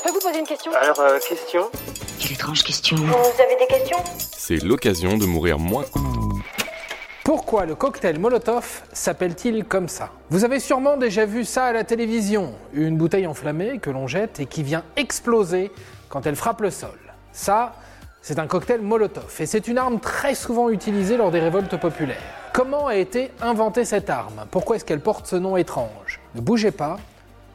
Je peux vous poser une question Alors, euh, question Quelle étrange question. Vous avez des questions C'est l'occasion de mourir moins. Pourquoi le cocktail Molotov s'appelle-t-il comme ça? Vous avez sûrement déjà vu ça à la télévision, une bouteille enflammée que l'on jette et qui vient exploser quand elle frappe le sol. Ça, c'est un cocktail Molotov et c'est une arme très souvent utilisée lors des révoltes populaires. Comment a été inventée cette arme? Pourquoi est-ce qu'elle porte ce nom étrange? Ne bougez pas,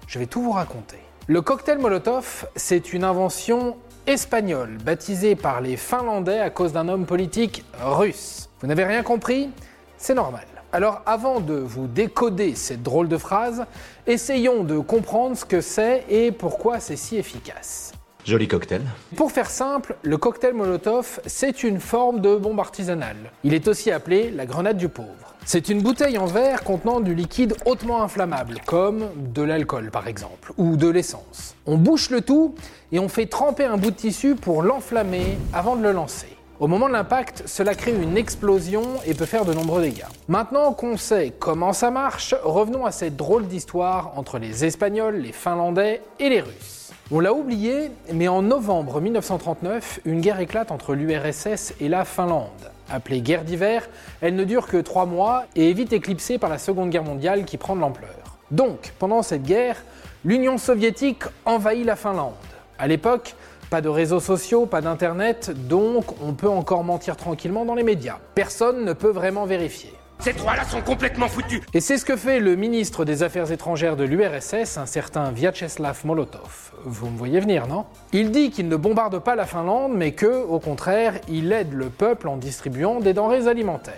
je vais tout vous raconter. Le cocktail Molotov, c'est une invention espagnole, baptisée par les Finlandais à cause d'un homme politique russe. Vous n'avez rien compris? C'est normal. Alors avant de vous décoder cette drôle de phrase, essayons de comprendre ce que c'est et pourquoi c'est si efficace. Joli cocktail. Pour faire simple, le cocktail Molotov, c'est une forme de bombe artisanale. Il est aussi appelé la grenade du pauvre. C'est une bouteille en verre contenant du liquide hautement inflammable, comme de l'alcool par exemple, ou de l'essence. On bouche le tout et on fait tremper un bout de tissu pour l'enflammer avant de le lancer. Au moment de l'impact, cela crée une explosion et peut faire de nombreux dégâts. Maintenant qu'on sait comment ça marche, revenons à cette drôle d'histoire entre les Espagnols, les Finlandais et les Russes. On l'a oublié, mais en novembre 1939, une guerre éclate entre l'URSS et la Finlande. Appelée guerre d'hiver, elle ne dure que trois mois et est vite éclipsée par la Seconde Guerre mondiale qui prend de l'ampleur. Donc, pendant cette guerre, l'Union soviétique envahit la Finlande. À l'époque, pas de réseaux sociaux, pas d'internet, donc on peut encore mentir tranquillement dans les médias. Personne ne peut vraiment vérifier. Ces trois-là sont complètement foutus Et c'est ce que fait le ministre des Affaires étrangères de l'URSS, un certain Vyacheslav Molotov. Vous me voyez venir, non? Il dit qu'il ne bombarde pas la Finlande, mais que, au contraire, il aide le peuple en distribuant des denrées alimentaires.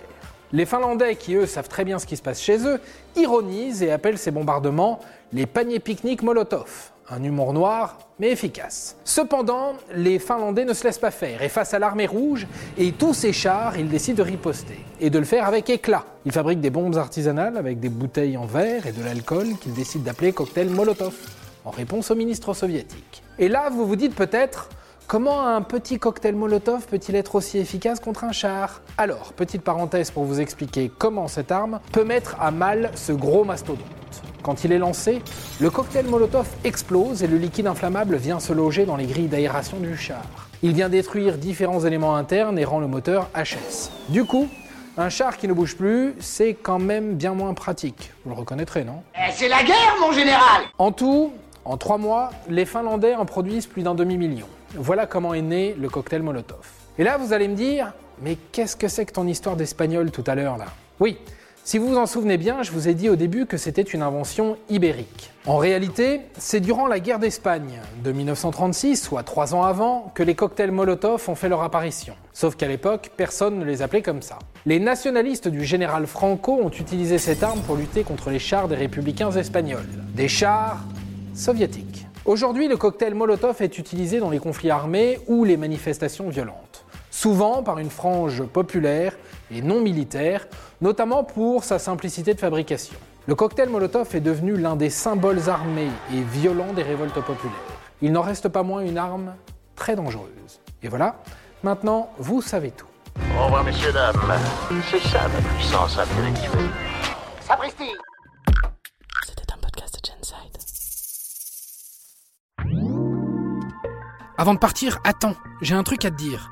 Les Finlandais, qui eux savent très bien ce qui se passe chez eux, ironisent et appellent ces bombardements les paniers pique-nique Molotov. Un humour noir, mais efficace. Cependant, les Finlandais ne se laissent pas faire, et face à l'armée rouge et tous ses chars, ils décident de riposter, et de le faire avec éclat. Ils fabriquent des bombes artisanales avec des bouteilles en verre et de l'alcool qu'ils décident d'appeler cocktail Molotov, en réponse au ministre soviétique. Et là, vous vous dites peut-être, Comment un petit cocktail Molotov peut-il être aussi efficace contre un char? Alors, petite parenthèse pour vous expliquer comment cette arme peut mettre à mal ce gros mastodonte. Quand il est lancé, le cocktail Molotov explose et le liquide inflammable vient se loger dans les grilles d'aération du char. Il vient détruire différents éléments internes et rend le moteur HS. Du coup, un char qui ne bouge plus, c'est quand même bien moins pratique. Vous le reconnaîtrez, non? Eh, C'est la guerre, mon général En tout, en trois mois, les Finlandais en produisent plus d'un demi-million. Voilà comment est né le cocktail Molotov. Et là, vous allez me dire, mais qu'est-ce que c'est que ton histoire d'espagnol tout à l'heure là? Oui, si vous vous en souvenez bien, je vous ai dit au début que c'était une invention ibérique. En réalité, c'est durant la guerre d'Espagne de 1936, soit trois ans avant, que les cocktails Molotov ont fait leur apparition. Sauf qu'à l'époque, personne ne les appelait comme ça. Les nationalistes du général Franco ont utilisé cette arme pour lutter contre les chars des républicains espagnols. Des chars soviétiques. Aujourd'hui, le cocktail Molotov est utilisé dans les conflits armés ou les manifestations violentes. Souvent par une frange populaire et non militaire, notamment pour sa simplicité de fabrication. Le cocktail Molotov est devenu l'un des symboles armés et violents des révoltes populaires. Il n'en reste pas moins une arme très dangereuse. Et voilà, maintenant vous savez tout. Au revoir, messieurs, dames. C'est ça ma puissance intellectuelle. Sapristi C'était un podcast de Genside. Avant de partir, attends, j'ai un truc à te dire.